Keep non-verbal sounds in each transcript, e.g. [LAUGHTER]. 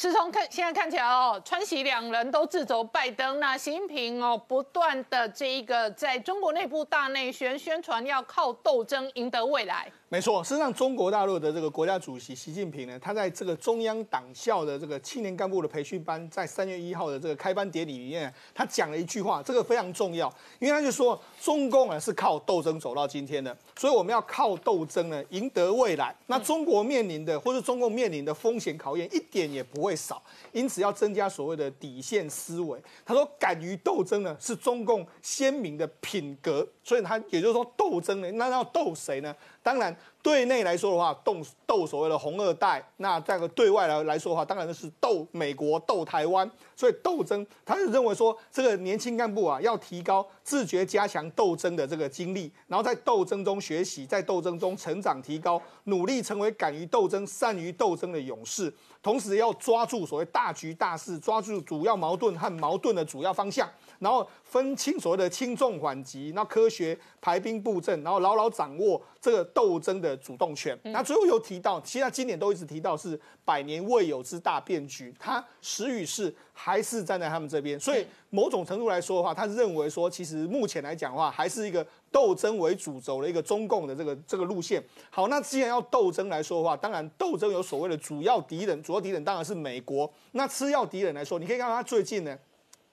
是从看现在看起来哦，川西两人都自走拜登，那习近平哦不断的这一个在中国内部大内宣宣传要靠斗争赢得未来。没错，事实上，中国大陆的这个国家主席习近平呢，他在这个中央党校的这个青年干部的培训班，在三月一号的这个开班典礼里面，他讲了一句话，这个非常重要，因为他就说，中共啊是靠斗争走到今天的，所以我们要靠斗争呢赢得未来。那中国面临的或者中共面临的风险考验一点也不会少，因此要增加所谓的底线思维。他说，敢于斗争呢是中共鲜明的品格，所以他也就是说，斗争呢，那要斗谁呢？当然，对内来说的话，斗斗所谓的红二代；那这个对外来来说的话，当然是斗美国、斗台湾。所以斗争，他是认为说，这个年轻干部啊，要提高自觉、加强斗争的这个经历，然后在斗争中学习，在斗争中成长、提高，努力成为敢于斗争、善于斗争的勇士。同时要抓住所谓大局大势，抓住主要矛盾和矛盾的主要方向。然后分清所谓的轻重缓急，那科学排兵布阵，然后牢牢掌握这个斗争的主动权。那最后有提到，其实今年都一直提到是百年未有之大变局，他时与势还是站在他们这边。所以某种程度来说的话，他认为说，其实目前来讲的话，还是一个斗争为主轴的一个中共的这个这个路线。好，那既然要斗争来说的话，当然斗争有所谓的主要敌人，主要敌人当然是美国。那次要敌人来说，你可以看到他最近呢。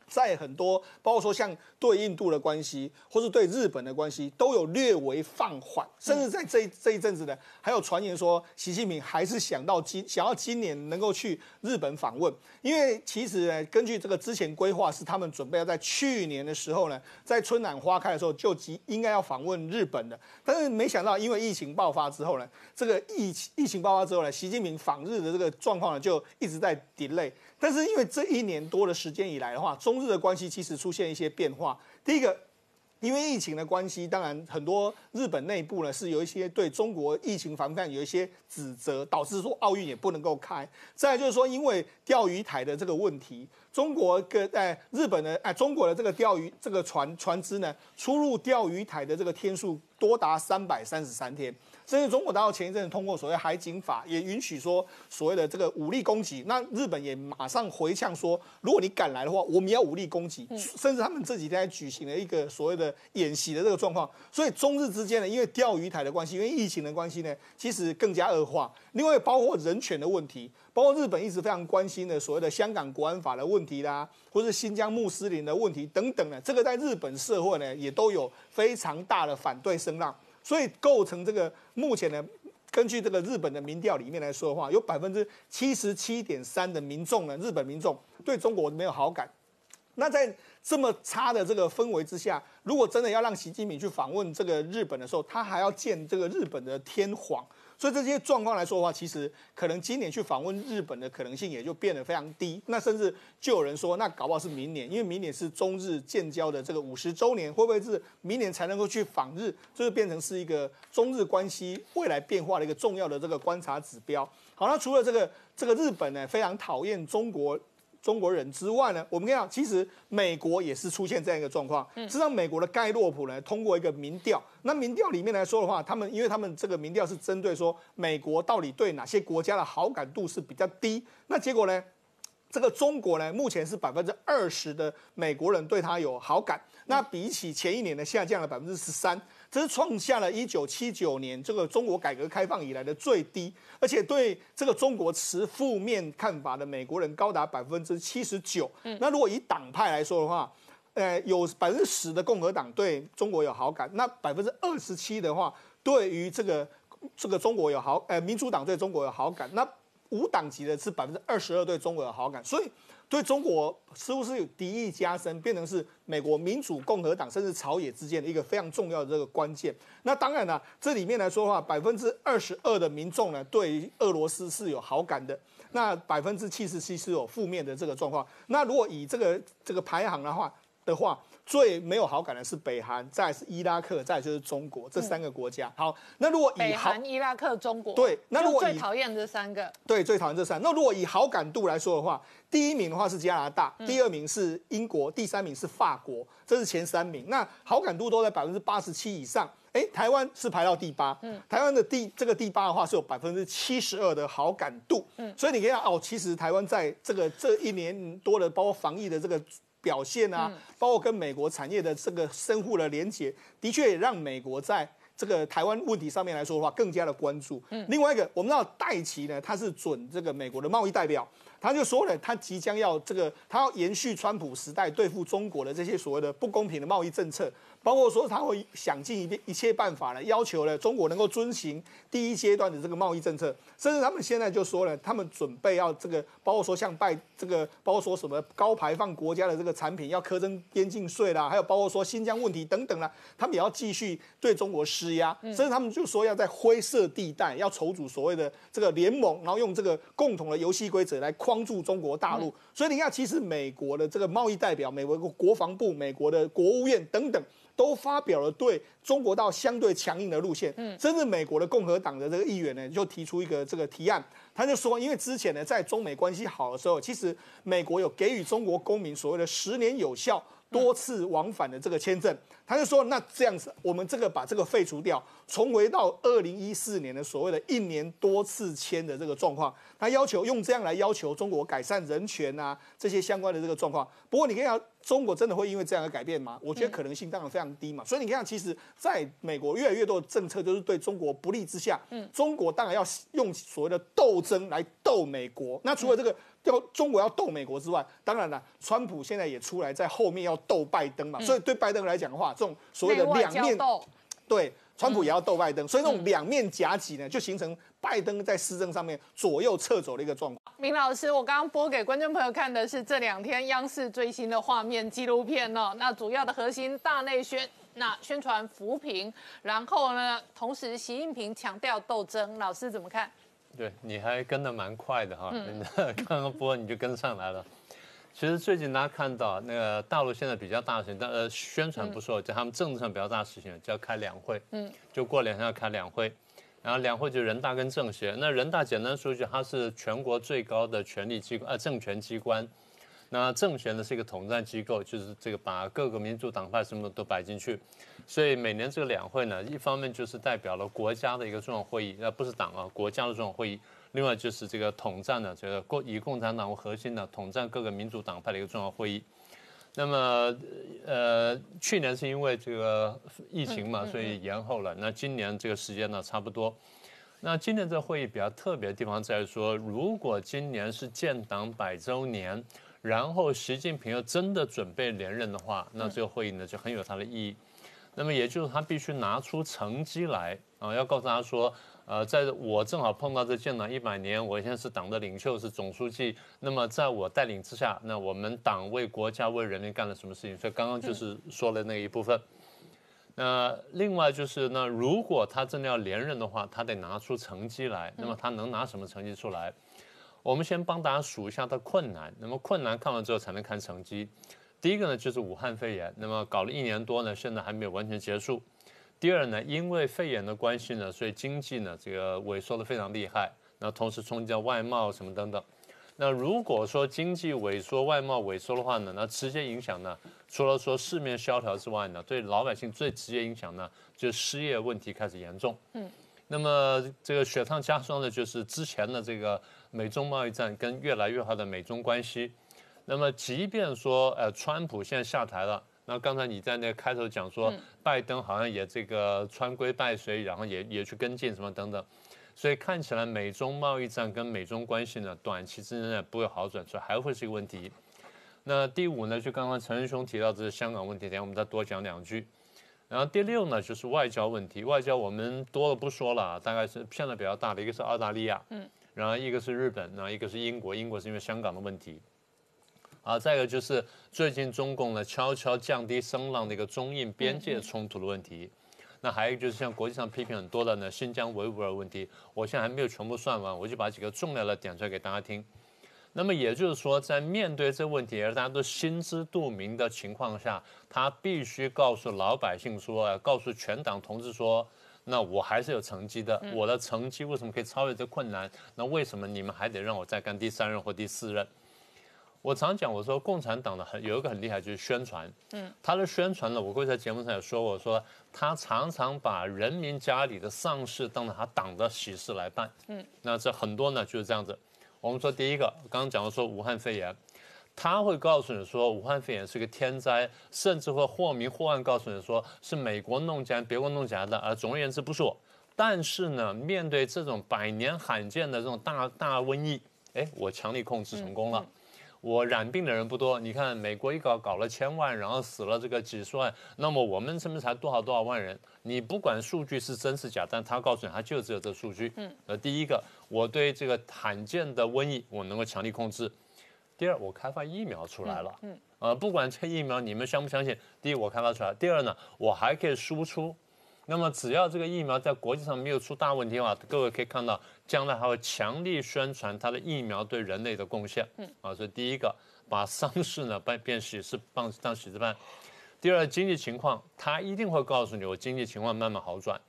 在很多，包括说像对印度的关系，或是对日本的关系，都有略微放缓，甚至在这这一阵子呢，还有传言说习近平还是想到今想要今年能够去日本访问，因为其实呢，根据这个之前规划，是他们准备要在去年的时候呢，在春暖花开的时候就即应该要访问日本的，但是没想到因为疫情爆发之后呢，这个疫疫情爆发之后呢，习近平访日的这个状况呢就一直在 delay。但是因为这一年多的时间以来的话，中日的关系其实出现一些变化。第一个，因为疫情的关系，当然很多日本内部呢是有一些对中国疫情防范有一些指责，导致说奥运也不能够开。再就是说，因为钓鱼台的这个问题，中国跟在日本的哎中国的这个钓鱼这个船船只呢出入钓鱼台的这个天数多达三百三十三天。甚至中国大陆前一阵通过所谓海警法，也允许说所谓的这个武力攻击。那日本也马上回呛说，如果你敢来的话，我们要武力攻击。甚至他们这几天还举行了一个所谓的演习的这个状况。所以中日之间呢，因为钓鱼台的关系，因为疫情的关系呢，其实更加恶化。另外包括人权的问题，包括日本一直非常关心的所谓的香港国安法的问题啦，或是新疆穆斯林的问题等等呢，这个在日本社会呢，也都有非常大的反对声浪。所以构成这个目前呢，根据这个日本的民调里面来说的话，有百分之七十七点三的民众呢，日本民众对中国没有好感。那在这么差的这个氛围之下，如果真的要让习近平去访问这个日本的时候，他还要见这个日本的天皇。所以这些状况来说的话，其实可能今年去访问日本的可能性也就变得非常低。那甚至就有人说，那搞不好是明年，因为明年是中日建交的这个五十周年，会不会是明年才能够去访日？这就是变成是一个中日关系未来变化的一个重要的这个观察指标。好，那除了这个这个日本呢，非常讨厌中国。中国人之外呢，我们看，其实美国也是出现这样一个状况。实际上，美国的盖洛普呢，通过一个民调，那民调里面来说的话，他们因为他们这个民调是针对说美国到底对哪些国家的好感度是比较低，那结果呢，这个中国呢，目前是百分之二十的美国人对他有好感，那比起前一年呢，下降了百分之十三。这是创下了一九七九年这个中国改革开放以来的最低，而且对这个中国持负面看法的美国人高达百分之七十九。那如果以党派来说的话，呃，有百分之十的共和党对中国有好感，那百分之二十七的话，对于这个这个中国有好，呃，民主党对中国有好感，那无党籍的是百分之二十二对中国有好感，所以。对中国似乎是有敌意加深，变成是美国民主共和党甚至朝野之间的一个非常重要的这个关键。那当然了，这里面来说的话，百分之二十二的民众呢，对俄罗斯是有好感的，那百分之七十七是有负面的这个状况。那如果以这个这个排行的话，的话，最没有好感的是北韩，再是伊拉克，再就是中国这三个国家。好，那如果以北韩、伊拉克、中国，对，那如果最讨厌这三个，对，最讨厌这三。那如果以好感度来说的话，第一名的话是加拿大，第二名是英国，第三名是法国，这是前三名。那好感度都在百分之八十七以上。哎，台湾是排到第八，嗯，台湾的第这个第八的话是有百分之七十二的好感度，嗯，所以你可以看哦，其实台湾在这个这一年多的包括防疫的这个表现啊，包括跟美国产业的这个深厚的连接，的确也让美国在这个台湾问题上面来说的话更加的关注。嗯，另外一个我们知道戴奇呢，他是准这个美国的贸易代表。他就说了，他即将要这个，他要延续川普时代对付中国的这些所谓的不公平的贸易政策，包括说他会想尽一一切办法呢，要求呢中国能够遵循第一阶段的这个贸易政策，甚至他们现在就说了，他们准备要这个，包括说像拜这个，包括说什么高排放国家的这个产品要苛征边境税啦，还有包括说新疆问题等等啦，他们也要继续对中国施压，甚至他们就说要在灰色地带要筹组所谓的这个联盟，然后用这个共同的游戏规则来。框住中国大陆，所以你看，其实美国的这个贸易代表、美国国防部、美国的国务院等等，都发表了对中国到相对强硬的路线。嗯，甚至美国的共和党的这个议员呢，就提出一个这个提案，他就说，因为之前呢，在中美关系好的时候，其实美国有给予中国公民所谓的十年有效。多次往返的这个签证，他就说，那这样子，我们这个把这个废除掉，重回到二零一四年的所谓的一年多次签的这个状况。他要求用这样来要求中国改善人权啊，这些相关的这个状况。不过你看，中国真的会因为这样而改变吗？我觉得可能性当然非常低嘛。所以你看，其实在美国越来越多的政策就是对中国不利之下，嗯，中国当然要用所谓的斗争来斗美国。那除了这个。要中国要斗美国之外，当然了，川普现在也出来在后面要斗拜登嘛，所以对拜登来讲的话，这种所谓的两面对川普也要斗拜登，所以那种两面夹击呢，就形成拜登在施政上面左右撤走的一个状况。明老师，我刚刚播给观众朋友看的是这两天央视最新的画面纪录片哦，那主要的核心大内宣，那宣传扶贫，然后呢，同时习近平强调斗争，老师怎么看？对，你还跟得蛮快的哈，刚刚 [LAUGHS] 播你就跟上来了。其实最近大家看到那个大陆现在比较大的事情，但呃宣传不说，就他们政治上比较大的事情，就要开两会，嗯，就过两天要开两会，然后两会就人大跟政协。那人大简单说一句，它是全国最高的权力机关，呃政权机关。那政协呢是一个统战机构，就是这个把各个民主党派什么都摆进去，所以每年这个两会呢，一方面就是代表了国家的一个重要会议，那不是党啊，国家的重要会议；另外就是这个统战的这个共以共产党为核心的统战各个民主党派的一个重要会议。那么，呃，去年是因为这个疫情嘛，所以延后了。那今年这个时间呢，差不多。那今年这个会议比较特别的地方在于说，如果今年是建党百周年。然后习近平又真的准备连任的话，那这个会议呢就很有它的意义。那么也就是他必须拿出成绩来啊，要告诉他说，呃，在我正好碰到这建党一百年，我现在是党的领袖，是总书记。那么在我带领之下，那我们党为国家为人民干了什么事情？所以刚刚就是说了那一部分。那另外就是呢如果他真的要连任的话，他得拿出成绩来。那么他能拿什么成绩出来？我们先帮大家数一下他困难。那么困难看完之后才能看成绩。第一个呢就是武汉肺炎，那么搞了一年多呢，现在还没有完全结束。第二呢，因为肺炎的关系呢，所以经济呢这个萎缩的非常厉害。那同时冲击到外贸什么等等。那如果说经济萎缩、外贸萎缩的话呢，那直接影响呢，除了说市面萧条之外呢，对老百姓最直接影响呢，就失业问题开始严重。嗯。那么这个雪上加霜的就是之前的这个。美中贸易战跟越来越好的美中关系，那么即便说呃，川普现在下台了，那刚才你在那个开头讲说，拜登好像也这个川规拜随，然后也也去跟进什么等等，所以看起来美中贸易战跟美中关系呢，短期之内不会好转，所以还会是一个问题。那第五呢，就刚刚陈仁兄提到这是香港问题，等下我们再多讲两句。然后第六呢，就是外交问题，外交我们多了不说了，大概是现在比较大的一个是澳大利亚，嗯。然后一个是日本，然后一个是英国，英国是因为香港的问题，啊，再一个就是最近中共呢悄悄降低声浪的一个中印边界冲突的问题，那还有一个就是像国际上批评很多的呢新疆维吾尔问题，我现在还没有全部算完，我就把几个重要的点出来给大家听。那么也就是说，在面对这个问题而大家都心知肚明的情况下，他必须告诉老百姓说，告诉全党同志说，那我还是有成绩的，我的成绩为什么可以超越这困难？那为什么你们还得让我再干第三任或第四任？我常讲，我说共产党的很有一个很厉害就是宣传，嗯，他的宣传呢，我会在节目上也说，我说他常常把人民家里的丧事当成他党的喜事来办，嗯，那这很多呢就是这样子。我们说第一个，刚刚讲到说武汉肺炎，他会告诉你说武汉肺炎是个天灾，甚至会或明或暗告诉你说是美国弄假、别国弄假的，而总而言之不是我。但是呢，面对这种百年罕见的这种大大瘟疫，哎，我强力控制成功了。我染病的人不多，你看美国一搞搞了千万，然后死了这个几十万，那么我们这边才多少多少万人？你不管数据是真是假，但他告诉你，他就只有这数据。嗯，呃，第一个，我对这个罕见的瘟疫我能够强力控制；第二，我开发疫苗出来了。嗯，呃，不管这疫苗你们相不相信，第一我开发出来，第二呢，我还可以输出。那么只要这个疫苗在国际上没有出大问题的话，各位可以看到，将来还会强力宣传它的疫苗对人类的贡献。嗯，啊，所以第一个把丧事呢办变喜事办当喜事办。第二，经济情况，他一定会告诉你，我经济情况慢慢好转。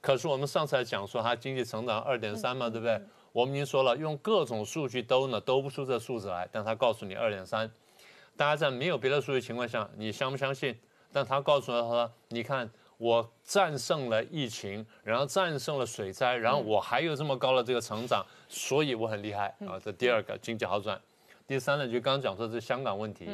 可是我们上次还讲说，它经济成长二点三嘛，对不对？我们已经说了，用各种数据都呢都不出这数字来，但他告诉你二点三。大家在没有别的数据情况下，你相不相信？但他告诉他说，你看。我战胜了疫情，然后战胜了水灾，然后我还有这么高的这个成长，所以我很厉害啊！这第二个经济好转。第三呢，就刚刚讲说这香港问题。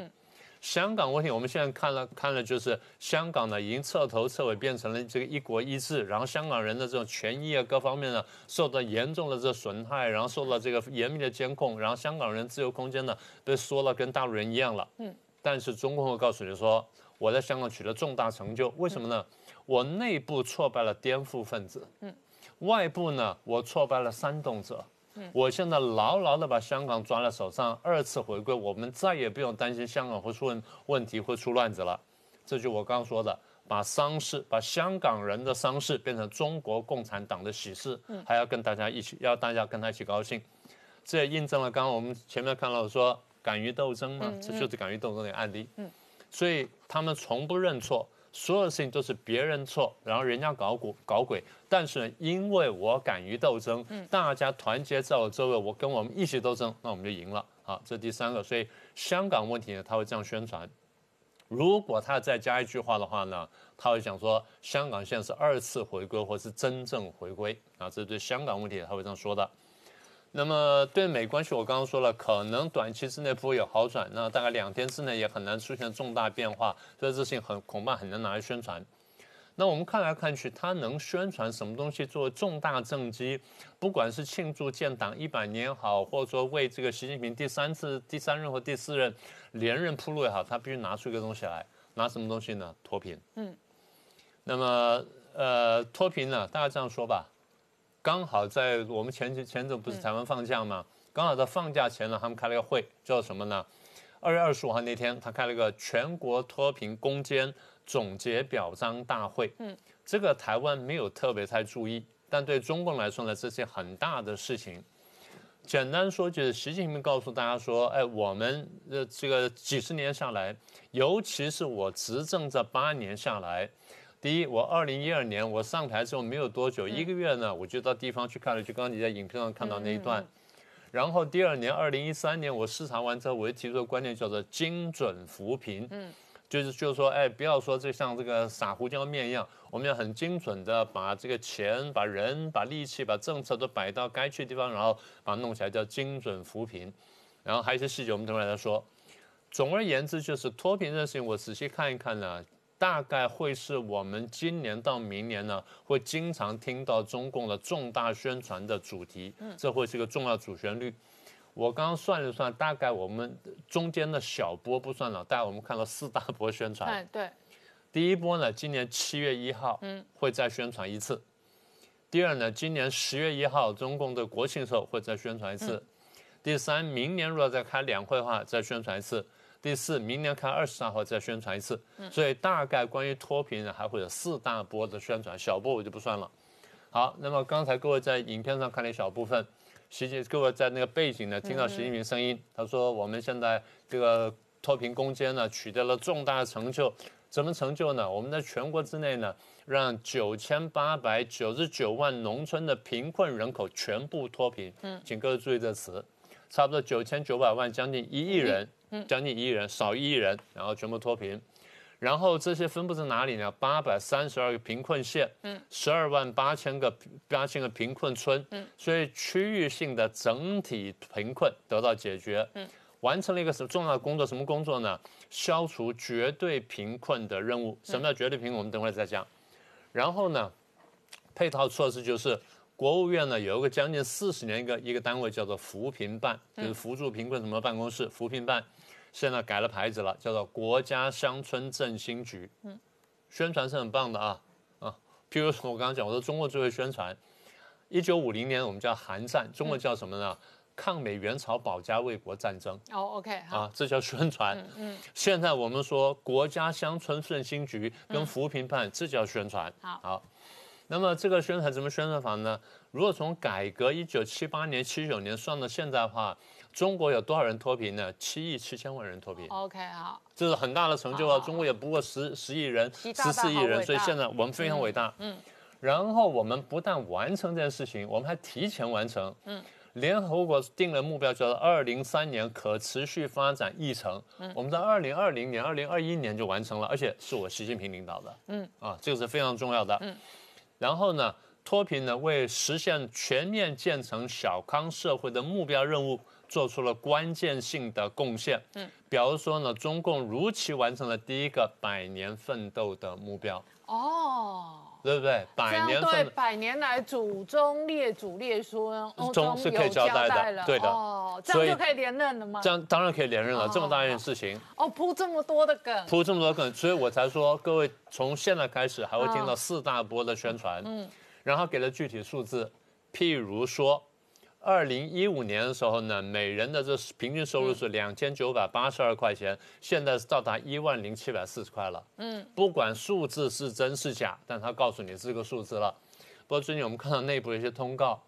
香港问题，我们现在看了看了，就是香港呢已经彻头彻尾变成了这个一国一制，然后香港人的这种权益啊各方面呢受到严重的这损害，然后受到这个严密的监控，然后香港人自由空间呢被缩了跟大陆人一样了。嗯。但是中共会告诉你说，我在香港取得重大成就，为什么呢？我内部挫败了颠覆分子，嗯，外部呢，我挫败了煽动者，嗯，我现在牢牢的把香港抓在手上，二次回归，我们再也不用担心香港会出问问题，会出乱子了。这就我刚刚说的，把丧事，把香港人的丧事变成中国共产党的喜事，嗯，还要跟大家一起，要大家跟他一起高兴。这也印证了刚刚我们前面看到说敢于斗争嘛，这就是敢于斗争的案例，嗯，所以他们从不认错。所有的事情都是别人错，然后人家搞鬼搞鬼，但是呢，因为我敢于斗争，大家团结在我周围，我跟我们一起斗争，那我们就赢了。好，这第三个，所以香港问题呢，他会这样宣传。如果他再加一句话的话呢，他会讲说香港现在是二次回归，或是真正回归啊，这是对香港问题他会这样说的。那么对美关系，我刚刚说了，可能短期之内不会有好转，那大概两天之内也很难出现重大变化，所以这事情很恐怕很难拿来宣传。那我们看来看去，他能宣传什么东西作为重大政绩？不管是庆祝建党一百年也好，或者说为这个习近平第三次、第三任或第四任连任铺路也好，他必须拿出一个东西来，拿什么东西呢？脱贫。嗯。那么呃，脱贫呢，大家这样说吧。刚好在我们前前前阵不是台湾放假嘛？刚好在放假前呢，他们开了个会，叫什么呢？二月二十五号那天，他开了一个全国脱贫攻坚总结表彰大会。嗯，这个台湾没有特别太注意，但对中共来说呢，这是很大的事情。简单说就是习近平告诉大家说：“哎，我们呃这个几十年下来，尤其是我执政这八年下来。”第一，我二零一二年我上台之后没有多久，一个月呢，我就到地方去看了，就刚刚你在影片上看到那一段。然后第二年，二零一三年我视察完之后，我就提出个观念叫做精准扶贫，嗯，就是就是说，哎，不要说这像这个撒胡椒面一样，我们要很精准的把这个钱、把人、把力气、把政策都摆到该去的地方，然后把它弄起来叫精准扶贫。然后还有一些细节，我们等会再说。总而言之，就是脱贫这事情，我仔细看一看呢。大概会是我们今年到明年呢，会经常听到中共的重大宣传的主题，这会是一个重要主旋律。我刚刚算了算，大概我们中间的小波不算了，大概我们看到四大波宣传。对，第一波呢，今年七月一号，嗯，会再宣传一次。第二呢，今年十月一号，中共的国庆时候会再宣传一次。第三，明年如果再开两会的话，再宣传一次。第四，明年看二十三号再宣传一次，所以大概关于脱贫呢，还会有四大波的宣传，小波我就不算了。好，那么刚才各位在影片上看了一小部分，习近各位在那个背景呢听到习近平声音，他说我们现在这个脱贫攻坚呢取得了重大的成就，怎么成就呢？我们在全国之内呢，让九千八百九十九万农村的贫困人口全部脱贫。嗯，请各位注意这词，差不多九千九百万，将近一亿人，将近一亿人，少一亿人，然后全部脱贫。然后这些分布在哪里呢？八百三十二个贫困县，嗯，十二万八千个八千个贫困村，嗯，所以区域性的整体贫困得到解决，嗯，完成了一个什么重要的工作？什么工作呢？消除绝对贫困的任务。什么叫绝对贫困？我们等会儿再讲。然后呢，配套措施就是国务院呢有一个将近四十年一个一个单位叫做扶贫办，就是扶助贫困什么办公室，扶贫办。现在改了牌子了，叫做国家乡村振兴局。嗯，宣传是很棒的啊啊！譬如说我刚刚讲，我说中国最会宣传。一九五零年我们叫韩战，中国叫什么呢？抗美援朝保家卫国战争。哦，OK，啊，这叫宣传。嗯，现在我们说国家乡村振兴局跟扶贫办，这叫宣传。好，那么这个宣传怎么宣传法呢？如果从改革一九七八年、七九年算到现在的话。中国有多少人脱贫呢？七亿七千万人脱贫。OK，好，这是很大的成就啊！中国也不过十十亿人，十四亿人，所以现在我们非常伟大。嗯，然后我们不但完成这件事情，我们还提前完成。嗯，联合国定了目标，叫做二零三年可持续发展议程。嗯，我们在二零二零年、二零二一年就完成了，而且是我习近平领导的。嗯，啊，这个是非常重要的。嗯，然后呢，脱贫呢，为实现全面建成小康社会的目标任务。做出了关键性的贡献。嗯，比如说呢，中共如期完成了第一个百年奋斗的目标。哦，对不对？百年对百年来祖宗列祖列孙中是可以交代的，对的。哦，这样就可以连任了吗？这样当然可以连任了。这么大一件事情。哦，铺这么多的梗。铺这么多梗，所以我才说，各位从现在开始还会听到四大波的宣传。嗯，然后给了具体数字，譬如说。二零一五年的时候呢，每人的这平均收入是两千九百八十二块钱，现在是到达一万零七百四十块了。嗯，不管数字是真是假，但他告诉你这个数字了。不过最近我们看到内部的一些通告，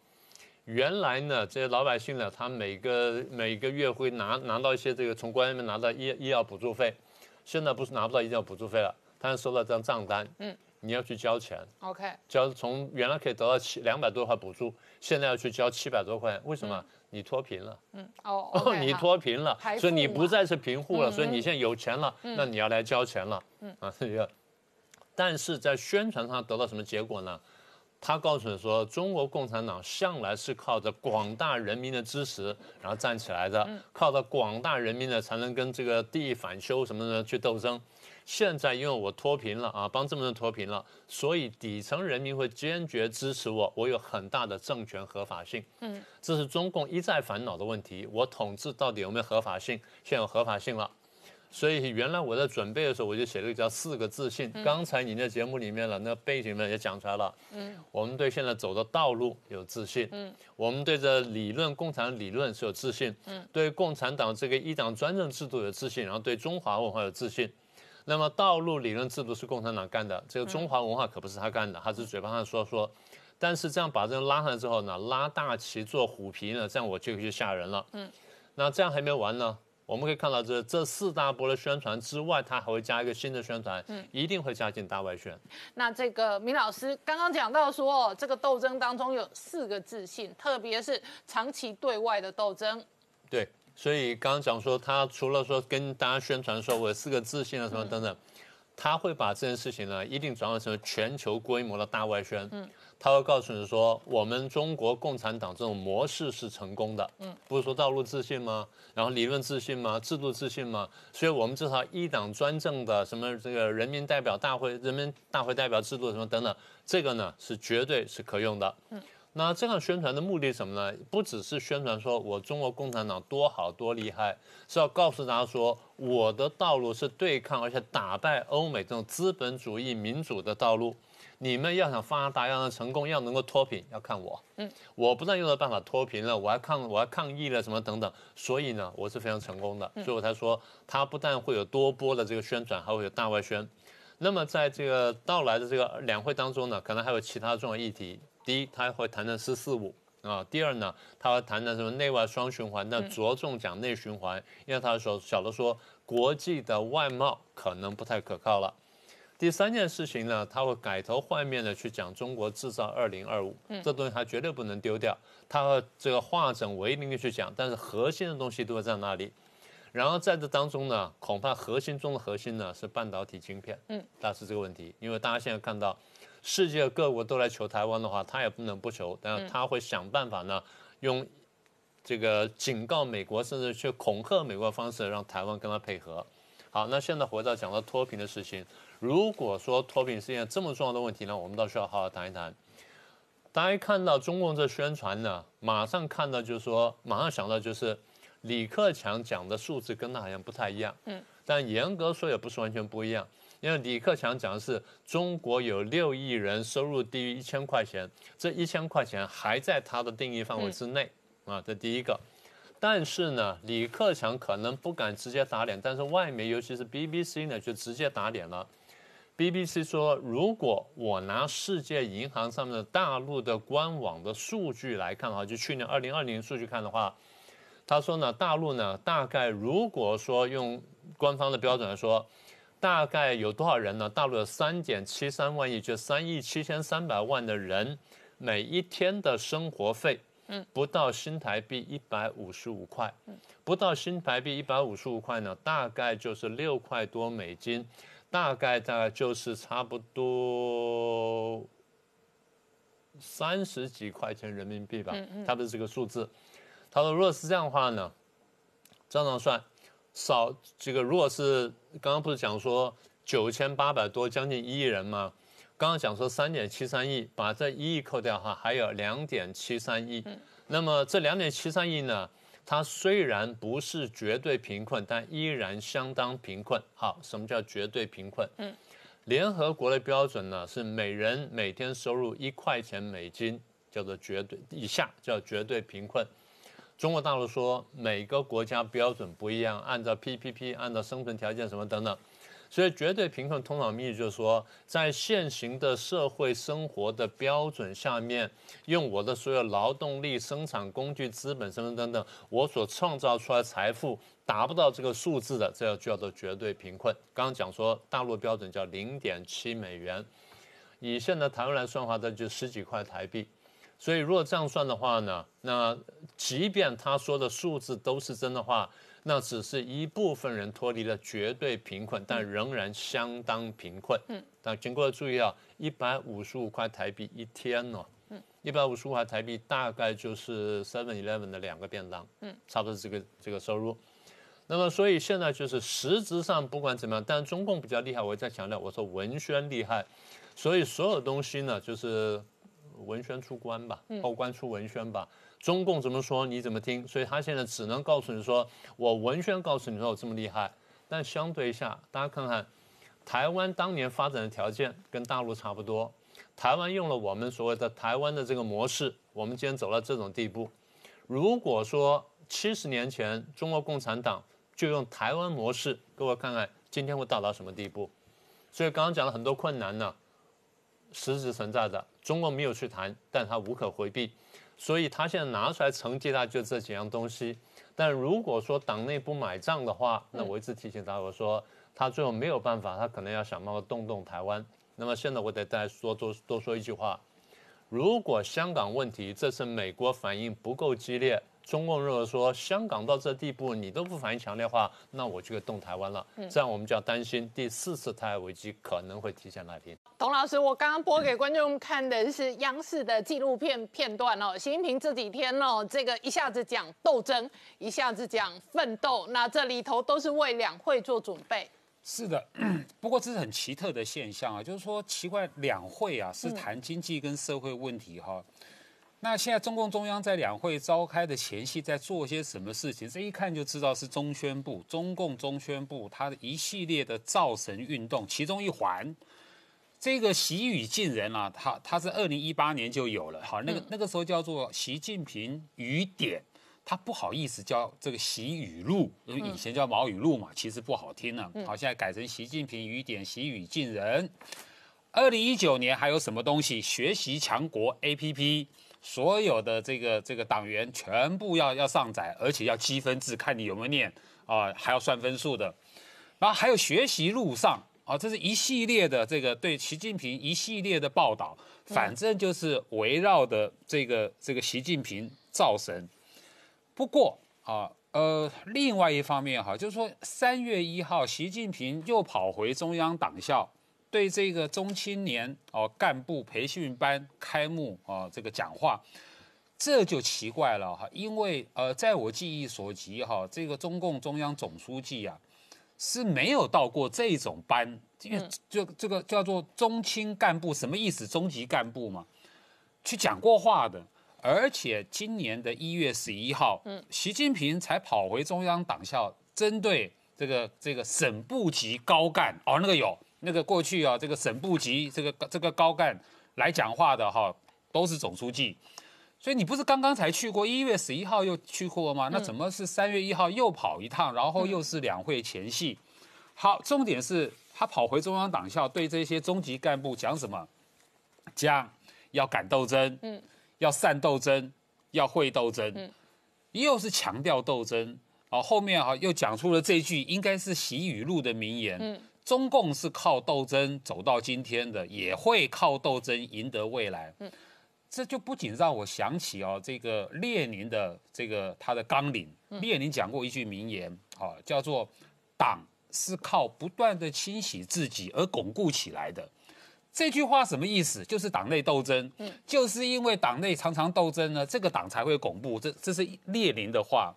原来呢这些老百姓呢，他每个每个月会拿拿到一些这个从官员们拿到医医药补助费，现在不是拿不到医药补助费了，他收到这张账单。嗯。你要去交钱，OK，交从原来可以得到七两百多块补助，现在要去交七百多块，为什么？你脱贫了，嗯，哦，[LAUGHS] 你脱贫了，所以你不再是贫户了，所以你现在有钱了，那你要来交钱了，嗯。啊，这个，但是在宣传上得到什么结果呢？他告诉你说，中国共产党向来是靠着广大人民的支持，然后站起来的，靠着广大人民的，才能跟这个地反修什么的去斗争。现在因为我脱贫了啊，帮这么多人脱贫了，所以底层人民会坚决支持我，我有很大的政权合法性。嗯，这是中共一再烦恼的问题。我统治到底有没有合法性？现在有合法性了。所以原来我在准备的时候，我就写了一个叫四个自信。刚才你在节目里面了，那背景呢也讲出来了。嗯，我们对现在走的道路有自信。嗯，我们对这理论共产理论是有自信。嗯，对共产党这个一党专政制度有自信，然后对中华文化有自信。那么道路理论制度是共产党干的，这个中华文化可不是他干的，他是嘴巴上说说。但是这样把人拉上来之后呢，拉大旗做虎皮呢，这样我就就吓人了。嗯，那这样还没完呢，我们可以看到这这四大波的宣传之外，他还会加一个新的宣传，嗯，一定会加进大外宣。那这个明老师刚刚讲到说，这个斗争当中有四个自信，特别是长期对外的斗争。对。所以刚刚讲说，他除了说跟大家宣传说我有四个自信啊什么等等，他会把这件事情呢一定转换成全球规模的大外宣。嗯，他会告诉你说，我们中国共产党这种模式是成功的。嗯，不是说道路自信吗？然后理论自信吗？制度自信吗？所以我们这套一党专政的什么这个人民代表大会、人民大会代表制度什么等等，这个呢是绝对是可用的。嗯。那这样宣传的目的什么呢？不只是宣传说我中国共产党多好多厉害，是要告诉大家说我的道路是对抗而且打败欧美这种资本主义民主的道路。你们要想发达，要能成功，要能够脱贫，要看我。嗯，我不但用了办法脱贫了，我还抗，我还抗议了什么等等。所以呢，我是非常成功的。所以我才说，他不但会有多波的这个宣传，还会有大外宣。那么在这个到来的这个两会当中呢，可能还有其他重要议题。第一，他会谈谈“四四五”，啊。第二呢，他会谈谈什么内外双循环，但着重讲内循环，因为他说小的说国际的外贸可能不太可靠了。第三件事情呢，他会改头换面的去讲中国制造二零二五，这东西他绝对不能丢掉，他会这个化整为零的去讲，但是核心的东西都会在那里。然后在这当中呢，恐怕核心中的核心呢是半导体晶片，嗯，但是这个问题，因为大家现在看到世界各国都来求台湾的话，他也不能不求，但是他会想办法呢，用这个警告美国，甚至去恐吓美国的方式，让台湾跟他配合。好，那现在回到讲到脱贫的事情。如果说脱贫是一件这么重要的问题呢，我们倒需要好好谈一谈。大家看到中共这宣传呢，马上看到就是说，马上想到就是李克强讲的数字跟他好像不太一样。嗯。但严格说也不是完全不一样，因为李克强讲的是中国有六亿人收入低于一千块钱，这一千块钱还在他的定义范围之内啊，这第一个。但是呢，李克强可能不敢直接打脸，但是外媒尤其是 BBC 呢，就直接打脸了。BBC 说，如果我拿世界银行上面的大陆的官网的数据来看的话，就去年二零二零数据看的话，他说呢，大陆呢大概如果说用官方的标准来说，大概有多少人呢？大陆有三点七三万亿，就三亿七千三百万的人，每一天的生活费，嗯，不到新台币一百五十五块，不到新台币一百五十五块呢，大概就是六块多美金。大概大概就是差不多三十几块钱人民币吧，差不多这个数字。他说，如果是这样的话呢，这样算少这个，如果是刚刚不是讲说九千八百多，将近一亿人吗？刚刚讲说三点七三亿，把这一亿扣掉哈，还有两点七三亿。那么这两点七三亿呢？它虽然不是绝对贫困，但依然相当贫困。好，什么叫绝对贫困？嗯，联合国的标准呢是每人每天收入一块钱美金，叫做绝对以下叫绝对贫困。中国大陆说每个国家标准不一样，按照 PPP，按照生存条件什么等等。所以，绝对贫困通常意义就是说，在现行的社会生活的标准下面，用我的所有劳动力、生产工具、资本身份等等，我所创造出来财富达不到这个数字的，这叫叫做绝对贫困。刚刚讲说，大陆标准叫零点七美元，以现在台湾来算的话，这就十几块台币。所以，如果这样算的话呢，那即便他说的数字都是真的话。那只是一部分人脱离了绝对贫困，但仍然相当贫困。嗯，但经过注意啊，一百五十五块台币一天呢，嗯，一百五十五块台币大概就是 Seven Eleven 的两个便当，嗯，差不多这个这个收入。那么，所以现在就是实质上不管怎么样，但中共比较厉害，我再强调，我说文宣厉害，所以所有东西呢，就是文宣出关吧，后关出文宣吧。中共怎么说你怎么听，所以他现在只能告诉你说，我文宣告诉你说我这么厉害。但相对一下，大家看看，台湾当年发展的条件跟大陆差不多，台湾用了我们所谓的台湾的这个模式，我们今天走到这种地步。如果说七十年前中国共产党就用台湾模式，各位看看今天会到达什么地步？所以刚刚讲了很多困难呢，实质存在的，中国没有去谈，但他无可回避。所以他现在拿出来成绩，他就这几样东西。但如果说党内不买账的话，那我一直提醒他，我说他最后没有办法，他可能要想办法动动台湾。那么现在我得再说多多说一句话：如果香港问题这次美国反应不够激烈。中共如果说香港到这地步你都不反应强烈的话，那我就会动台湾了。这样我们就要担心第四次台海危机可能会提前来临。董老师，我刚刚播给观众看的是央视的纪录片片段哦。习近平这几天哦，这个一下子讲斗争，一下子讲奋斗，那这里头都是为两会做准备。是的，[CLEARS THROAT] 不过这是很奇特的现象啊，就是说奇怪，两会啊是谈经济跟社会问题哈。那现在中共中央在两会召开的前夕在做些什么事情？这一看就知道是中宣部，中共中宣部它的一系列的造神运动其中一环。这个习语近人啊，他他是二零一八年就有了，好，那个那个时候叫做习近平语典，他不好意思叫这个习语录，因为以前叫毛语录嘛，其实不好听呢。好，现在改成习近平语典，习语近人。二零一九年还有什么东西？学习强国 A P P。所有的这个这个党员全部要要上载，而且要积分制，看你有没有念啊，还要算分数的。然后还有学习路上啊，这是一系列的这个对习近平一系列的报道，反正就是围绕的这个这个习近平造神。不过啊，呃，另外一方面哈，就是说三月一号，习近平又跑回中央党校。对这个中青年哦干部培训班开幕啊这个讲话，这就奇怪了哈，因为呃在我记忆所及哈，这个中共中央总书记啊是没有到过这种班，因为就这个叫做中青干部什么意思？中级干部嘛，去讲过话的，而且今年的一月十一号，嗯，习近平才跑回中央党校，针对这个这个省部级高干哦那个有。那个过去啊，这个省部级这个这个高干来讲话的哈，都是总书记，所以你不是刚刚才去过，一月十一号又去过吗？那怎么是三月一号又跑一趟，然后又是两会前夕？好，重点是他跑回中央党校，对这些中级干部讲什么？讲要敢斗争，嗯，要善斗争，要会斗争，嗯，又是强调斗争，哦，后面哈又讲出了这句应该是习语录的名言，嗯。中共是靠斗争走到今天的，也会靠斗争赢得未来。嗯，这就不仅让我想起哦，这个列宁的这个他的纲领。列宁讲过一句名言，啊，叫做“党是靠不断的清洗自己而巩固起来的”。这句话什么意思？就是党内斗争。嗯，就是因为党内常常斗争呢，这个党才会巩固。这这是列宁的话。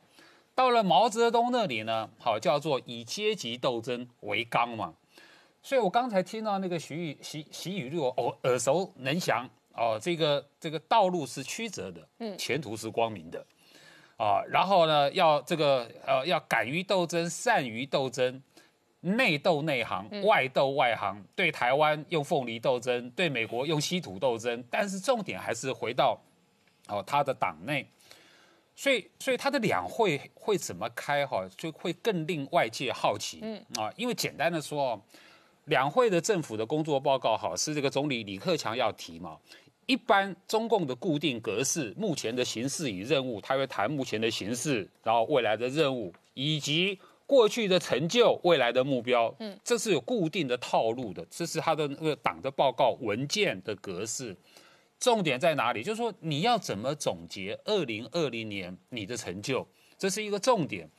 到了毛泽东那里呢，好叫做以阶级斗争为纲嘛，所以我刚才听到那个徐语习习语录，哦耳熟能详哦，这个这个道路是曲折的，嗯，前途是光明的，啊，然后呢要这个呃要敢于斗争，善于斗争，内斗内行，外斗外行，对台湾用凤梨斗争，对美国用稀土斗争，但是重点还是回到哦他的党内。所以，所以他的两会会怎么开哈，就会更令外界好奇。嗯啊，因为简单的说，两会的政府的工作报告哈，是这个总理李克强要提嘛。一般中共的固定格式，目前的形势与任务，他会谈目前的形势，然后未来的任务，以及过去的成就、未来的目标。嗯，这是有固定的套路的，这是他的那个党的报告文件的格式。重点在哪里？就是说你要怎么总结二零二零年你的成就，这是一个重点。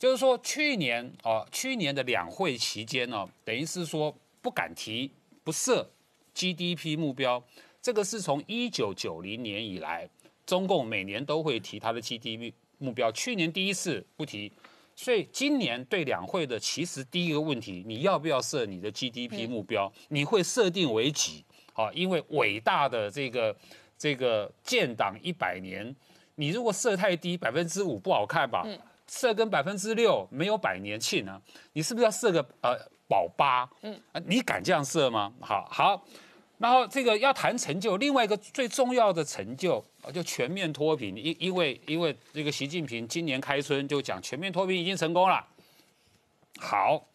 就是说去年啊，去年的两会期间呢，等于是说不敢提、不设 GDP 目标，这个是从一九九零年以来，中共每年都会提它的 GDP 目标，去年第一次不提，所以今年对两会的其实第一个问题，你要不要设你的 GDP 目标？你会设定为几？啊，因为伟大的这个这个建党一百年，你如果设太低，百分之五不好看吧？设跟百分之六没有百年庆啊，你是不是要设个呃保八？嗯，啊，你敢这样设吗？好好，然后这个要谈成就，另外一个最重要的成就就全面脱贫，因因为因为这个习近平今年开春就讲全面脱贫已经成功了。好，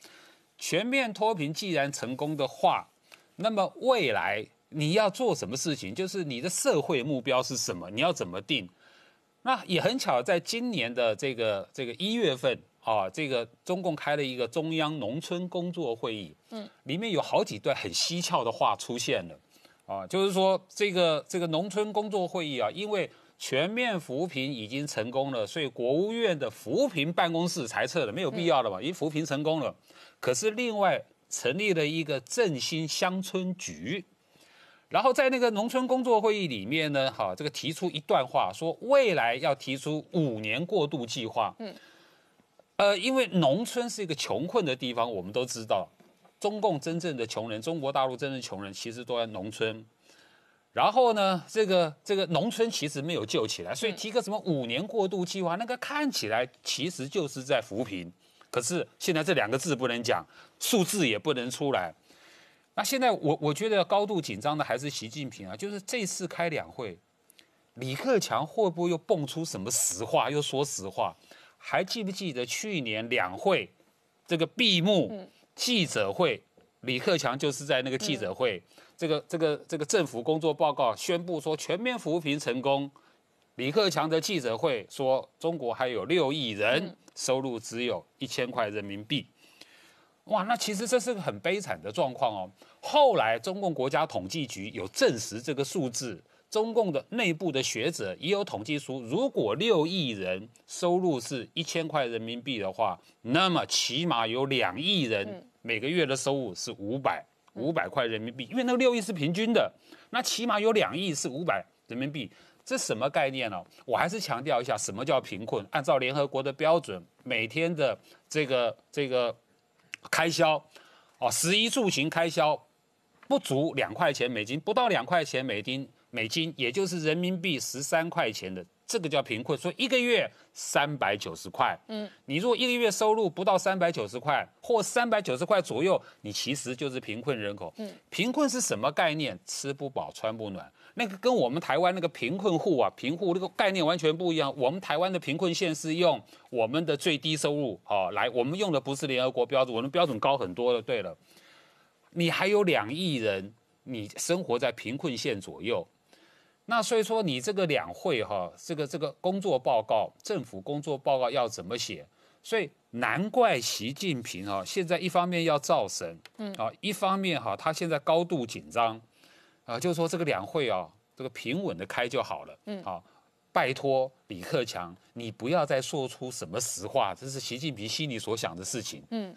全面脱贫既然成功的话，那么未来。你要做什么事情？就是你的社会目标是什么？你要怎么定？那也很巧，在今年的这个这个一月份啊，这个中共开了一个中央农村工作会议，嗯，里面有好几段很蹊跷的话出现了，啊，就是说这个这个农村工作会议啊，因为全面扶贫已经成功了，所以国务院的扶贫办公室裁撤了，没有必要了嘛，因为扶贫成功了。可是另外成立了一个振兴乡村局。然后在那个农村工作会议里面呢，哈，这个提出一段话，说未来要提出五年过渡计划。嗯，呃，因为农村是一个穷困的地方，我们都知道，中共真正的穷人，中国大陆真正穷人其实都在农村。然后呢，这个这个农村其实没有救起来，所以提个什么五年过渡计划，那个看起来其实就是在扶贫。可是现在这两个字不能讲，数字也不能出来。那现在我我觉得高度紧张的还是习近平啊，就是这次开两会，李克强会不会又蹦出什么实话，又说实话？还记不记得去年两会这个闭幕记者会，李克强就是在那个记者会，这个这个这个政府工作报告宣布说全面扶贫成功。李克强的记者会说，中国还有六亿人收入只有一千块人民币。哇，那其实这是个很悲惨的状况哦。后来中共国家统计局有证实这个数字，中共的内部的学者也有统计出，如果六亿人收入是一千块人民币的话，那么起码有两亿人每个月的收入是五百五百块人民币，因为那个六亿是平均的，那起码有两亿是五百人民币。这什么概念呢？我还是强调一下，什么叫贫困？按照联合国的标准，每天的这个这个开销，哦，食衣住行开销不足两块钱美金，不到两块钱美金，美金也就是人民币十三块钱的，这个叫贫困。所以一个月三百九十块，嗯，你如果一个月收入不到三百九十块，或三百九十块左右，你其实就是贫困人口。嗯，贫困是什么概念？吃不饱穿不暖。那个跟我们台湾那个贫困户啊，贫户那个概念完全不一样。我们台湾的贫困线是用我们的最低收入哦来，我们用的不是联合国标准，我们标准高很多的。对了，你还有两亿人，你生活在贫困线左右，那所以说你这个两会哈，这个这个工作报告，政府工作报告要怎么写？所以难怪习近平啊，现在一方面要造神，嗯啊，一方面哈，他现在高度紧张。啊，就是说这个两会啊，这个平稳的开就好了。嗯，好，拜托李克强，你不要再说出什么实话，这是习近平心里所想的事情。嗯。